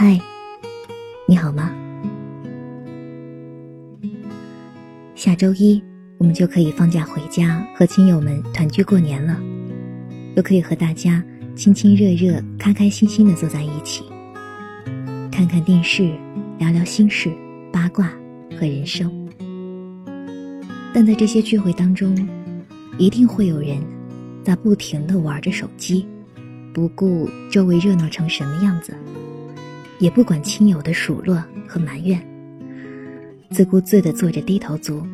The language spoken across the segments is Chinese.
嗨，你好吗？下周一我们就可以放假回家，和亲友们团聚过年了，又可以和大家亲亲热热、开开心心的坐在一起，看看电视，聊聊心事、八卦和人生。但在这些聚会当中，一定会有人在不停的玩着手机，不顾周围热闹成什么样子，也不管亲友的数落和埋怨，自顾自的做着低头族，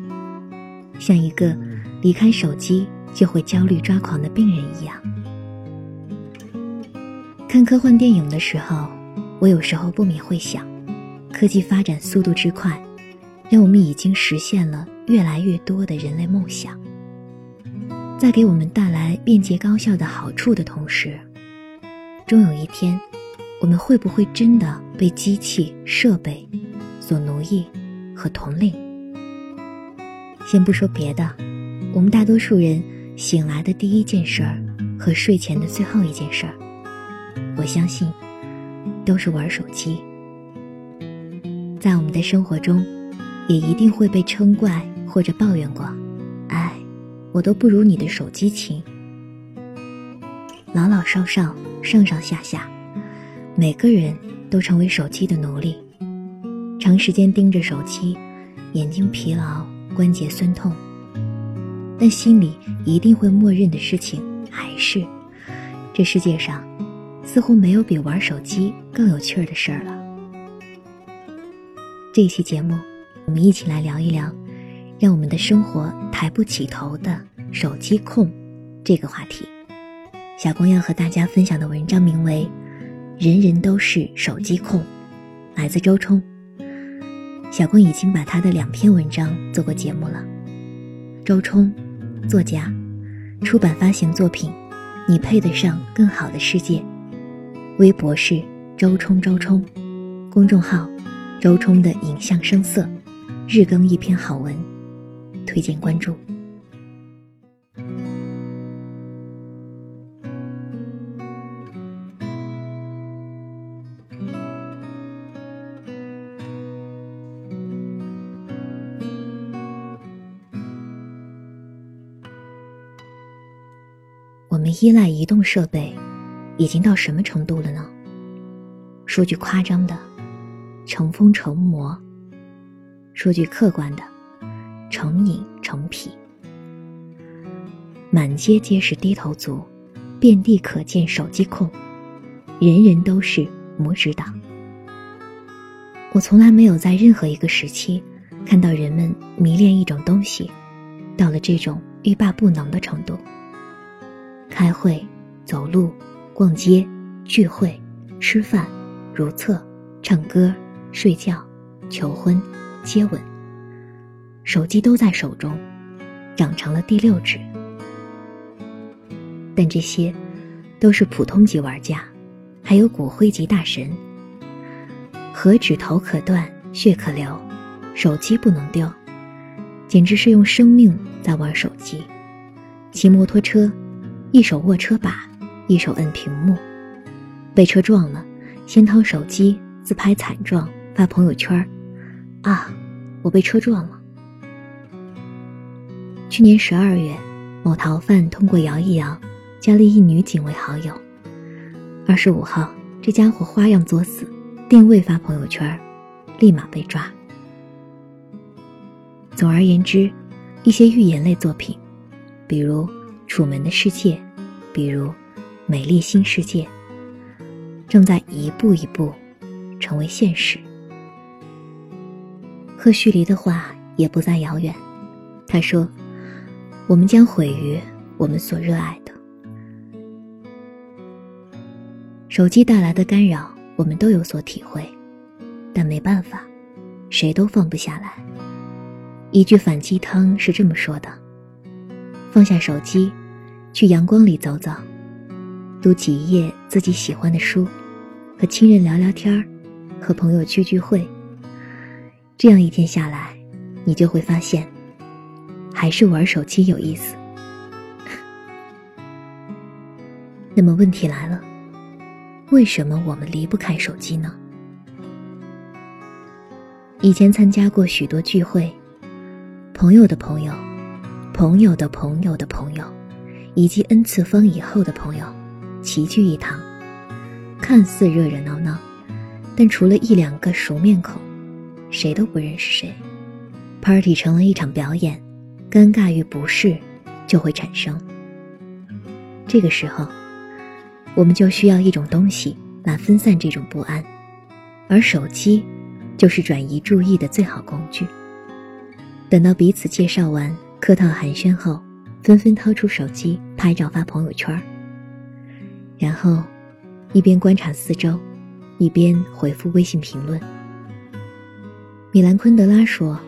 像一个离开手机就会焦虑抓狂的病人一样。看科幻电影的时候，我有时候不免会想，科技发展速度之快，让我们已经实现了越来越多的人类梦想。在给我们带来便捷高效的好处的同时，终有一天，我们会不会真的被机器设备所奴役和统领？先不说别的，我们大多数人醒来的第一件事儿和睡前的最后一件事儿，我相信都是玩手机。在我们的生活中，也一定会被称怪或者抱怨过。哎我都不如你的手机勤。老老少少、上上下下，每个人都成为手机的奴隶。长时间盯着手机，眼睛疲劳、关节酸痛。但心里一定会默认的事情还是：这世界上似乎没有比玩手机更有趣儿的事儿了。这期节目，我们一起来聊一聊。让我们的生活抬不起头的手机控，这个话题，小光要和大家分享的文章名为《人人都是手机控》，来自周冲。小光已经把他的两篇文章做过节目了。周冲，作家，出版发行作品《你配得上更好的世界》，微博是周冲周冲，公众号周冲的影像声色，日更一篇好文。推荐关注。依赖移动设备，已经到什么程度了呢？说句夸张的，成风成魔；说句客观的。成瘾成癖，满街皆是低头族，遍地可见手机控，人人都是拇指党。我从来没有在任何一个时期看到人们迷恋一种东西，到了这种欲罢不能的程度。开会、走路、逛街、聚会、吃饭、如厕、唱歌、睡觉、求婚、接吻。手机都在手中，长成了第六指。但这些，都是普通级玩家，还有骨灰级大神。何止头可断，血可流，手机不能丢，简直是用生命在玩手机。骑摩托车，一手握车把，一手摁屏幕，被车撞了，先掏手机自拍惨状，发朋友圈啊，我被车撞了。去年十二月，某逃犯通过摇一摇，加了一女警为好友。二十五号，这家伙花样作死，定位发朋友圈，立马被抓。总而言之，一些寓言类作品，比如《楚门的世界》，比如《美丽新世界》，正在一步一步成为现实。贺胥黎的话也不再遥远，他说。我们将毁于我们所热爱的。手机带来的干扰，我们都有所体会，但没办法，谁都放不下来。一句反鸡汤是这么说的：放下手机，去阳光里走走，读几页自己喜欢的书，和亲人聊聊天儿，和朋友聚聚会。这样一天下来，你就会发现。还是玩手机有意思。那么问题来了，为什么我们离不开手机呢？以前参加过许多聚会，朋友的朋友，朋友的朋友的朋友，以及 n 次方以后的朋友，齐聚一堂，看似热热闹闹，但除了一两个熟面孔，谁都不认识谁。Party 成了一场表演，尴尬与不适就会产生。这个时候，我们就需要一种东西来分散这种不安，而手机。就是转移注意的最好工具。等到彼此介绍完、客套寒暄后，纷纷掏出手机拍照发朋友圈然后一边观察四周，一边回复微信评论。米兰昆德拉说：“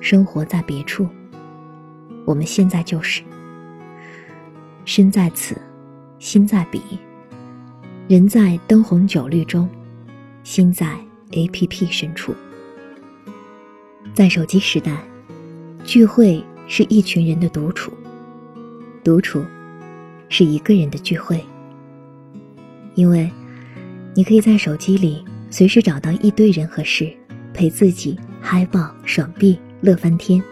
生活在别处，我们现在就是身在此，心在彼，人在灯红酒绿中，心在。” A P P 深处，在手机时代，聚会是一群人的独处，独处是一个人的聚会。因为，你可以在手机里随时找到一堆人和事，陪自己嗨爆、爽毙、乐翻天。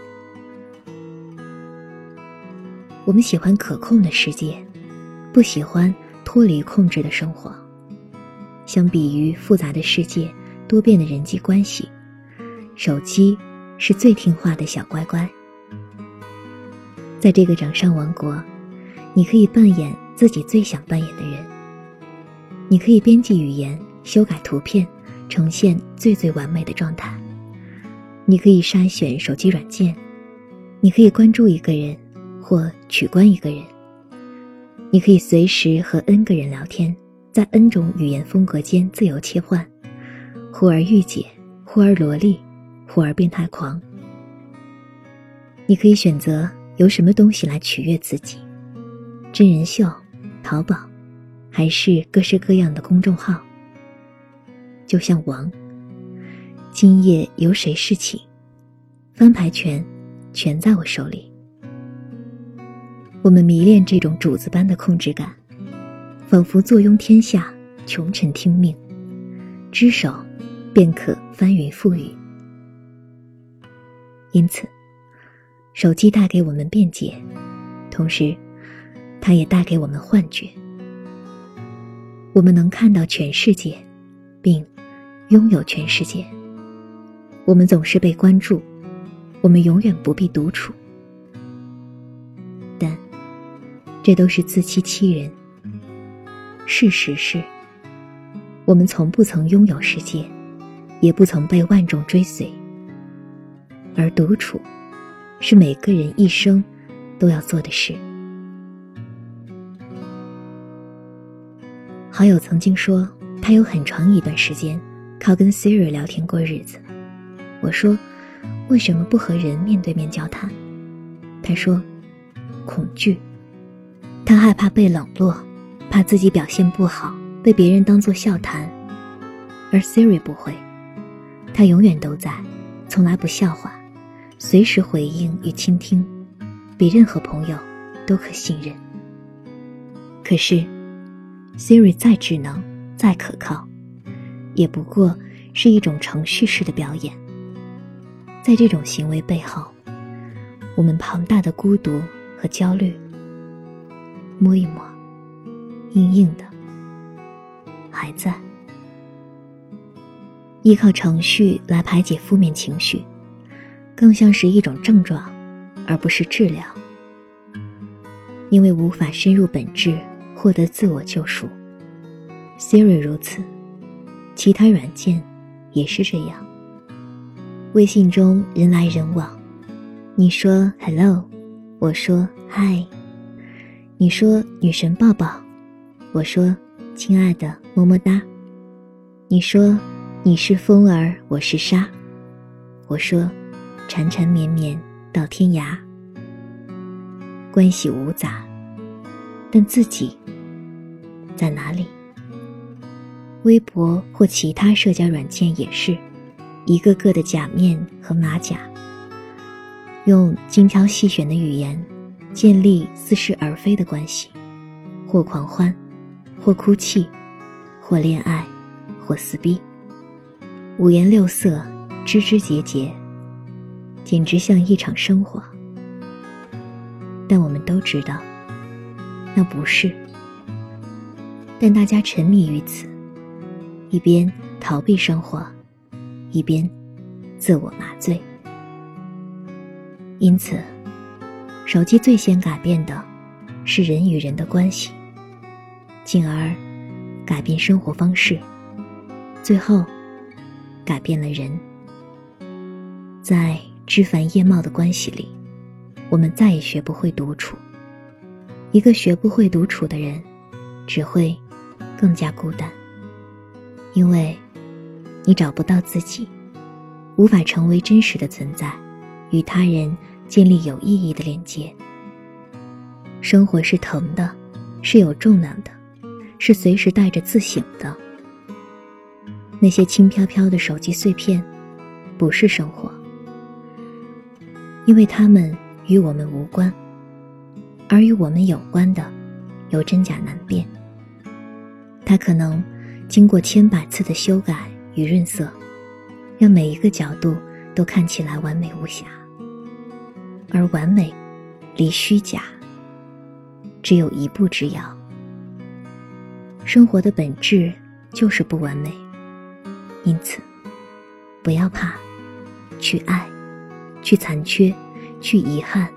我们喜欢可控的世界，不喜欢脱离控制的生活。相比于复杂的世界。多变的人际关系，手机是最听话的小乖乖。在这个掌上王国，你可以扮演自己最想扮演的人。你可以编辑语言、修改图片，呈现最最完美的状态。你可以筛选手机软件，你可以关注一个人或取关一个人。你可以随时和 N 个人聊天，在 N 种语言风格间自由切换。忽而御姐，忽而萝莉，忽而变态狂。你可以选择由什么东西来取悦自己：真人秀、淘宝，还是各式各样的公众号。就像王，今夜由谁侍寝？翻牌权全在我手里。我们迷恋这种主子般的控制感，仿佛坐拥天下，穷臣听命，只手。便可翻云覆雨。因此，手机带给我们便捷，同时，它也带给我们幻觉。我们能看到全世界，并拥有全世界。我们总是被关注，我们永远不必独处。但，这都是自欺欺人。事实是，我们从不曾拥有世界。也不曾被万众追随，而独处，是每个人一生都要做的事。好友曾经说，他有很长一段时间靠跟 Siri 聊天过日子。我说，为什么不和人面对面交谈？他说，恐惧，他害怕被冷落，怕自己表现不好被别人当作笑谈，而 Siri 不会。他永远都在，从来不笑话，随时回应与倾听，比任何朋友都可信任。可是，Siri 再智能、再可靠，也不过是一种程序式的表演。在这种行为背后，我们庞大的孤独和焦虑，摸一摸，硬硬的，还在。依靠程序来排解负面情绪，更像是一种症状，而不是治疗。因为无法深入本质，获得自我救赎。Siri 如此，其他软件也是这样。微信中人来人往，你说 “hello”，我说 “hi”，你说“女神抱抱”，我说“亲爱的么么哒”，你说。你是风儿，我是沙。我说，缠缠绵绵到天涯。关系无杂，但自己在哪里？微博或其他社交软件也是，一个个的假面和马甲，用精挑细选的语言建立似是而非的关系，或狂欢，或哭泣，或恋爱，或撕逼。五颜六色，枝枝节节，简直像一场生活。但我们都知道，那不是。但大家沉迷于此，一边逃避生活，一边自我麻醉。因此，手机最先改变的，是人与人的关系，进而改变生活方式，最后改变了人。在枝繁叶茂的关系里，我们再也学不会独处。一个学不会独处的人，只会更加孤单，因为你找不到自己，无法成为真实的存在，与他人。建立有意义的连接。生活是疼的，是有重量的，是随时带着自省的。那些轻飘飘的手机碎片，不是生活，因为它们与我们无关，而与我们有关的，有真假难辨。它可能经过千百次的修改与润色，让每一个角度都看起来完美无瑕。而完美，离虚假只有一步之遥。生活的本质就是不完美，因此，不要怕，去爱，去残缺，去遗憾，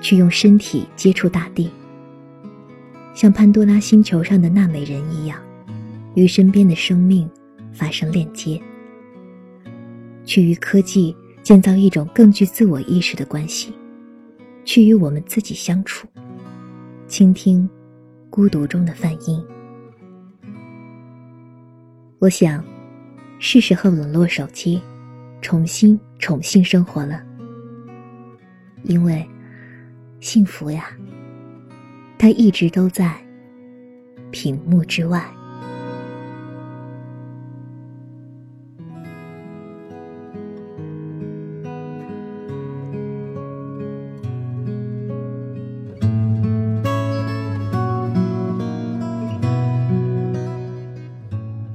去用身体接触大地，像潘多拉星球上的那美人一样，与身边的生命发生链接，去与科技。建造一种更具自我意识的关系，去与我们自己相处，倾听孤独中的泛音。我想，是时候冷落手机，重新宠幸生活了。因为，幸福呀，它一直都在屏幕之外。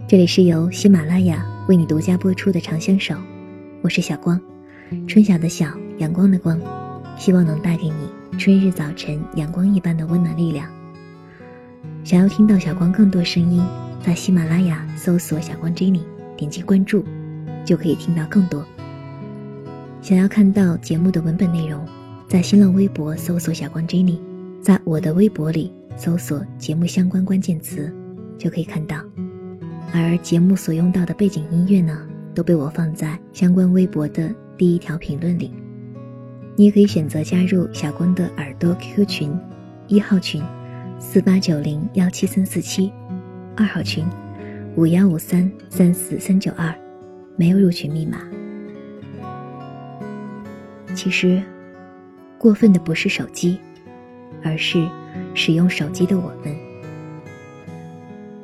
这里是由喜马拉雅为你独家播出的《长相守》，我是小光，春晓的晓，阳光的光，希望能带给你春日早晨阳光一般的温暖力量。想要听到小光更多声音，在喜马拉雅搜索“小光 Jenny”，点击关注，就可以听到更多。想要看到节目的文本内容，在新浪微博搜索“小光 Jenny”，在我的微博里搜索节目相关关键词，就可以看到。而节目所用到的背景音乐呢，都被我放在相关微博的第一条评论里。你也可以选择加入小光的耳朵 QQ 群，一号群四八九零幺七三四七，二号群五幺五三三四三九二，没有入群密码。其实，过分的不是手机，而是使用手机的我们。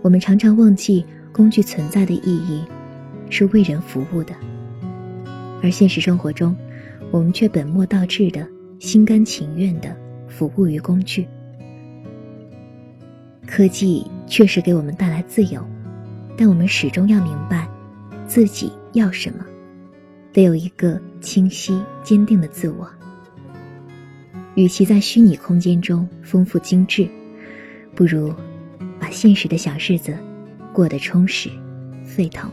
我们常常忘记。工具存在的意义，是为人服务的，而现实生活中，我们却本末倒置的、心甘情愿的服务于工具。科技确实给我们带来自由，但我们始终要明白，自己要什么，得有一个清晰坚定的自我。与其在虚拟空间中丰富精致，不如把现实的小日子。过得充实、沸腾。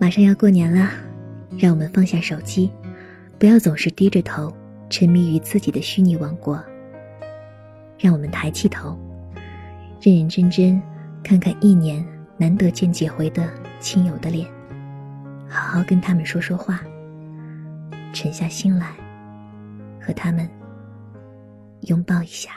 马上要过年了，让我们放下手机，不要总是低着头，沉迷于自己的虚拟王国。让我们抬起头，认认真真看看一年难得见几回的亲友的脸，好好跟他们说说话，沉下心来，和他们拥抱一下。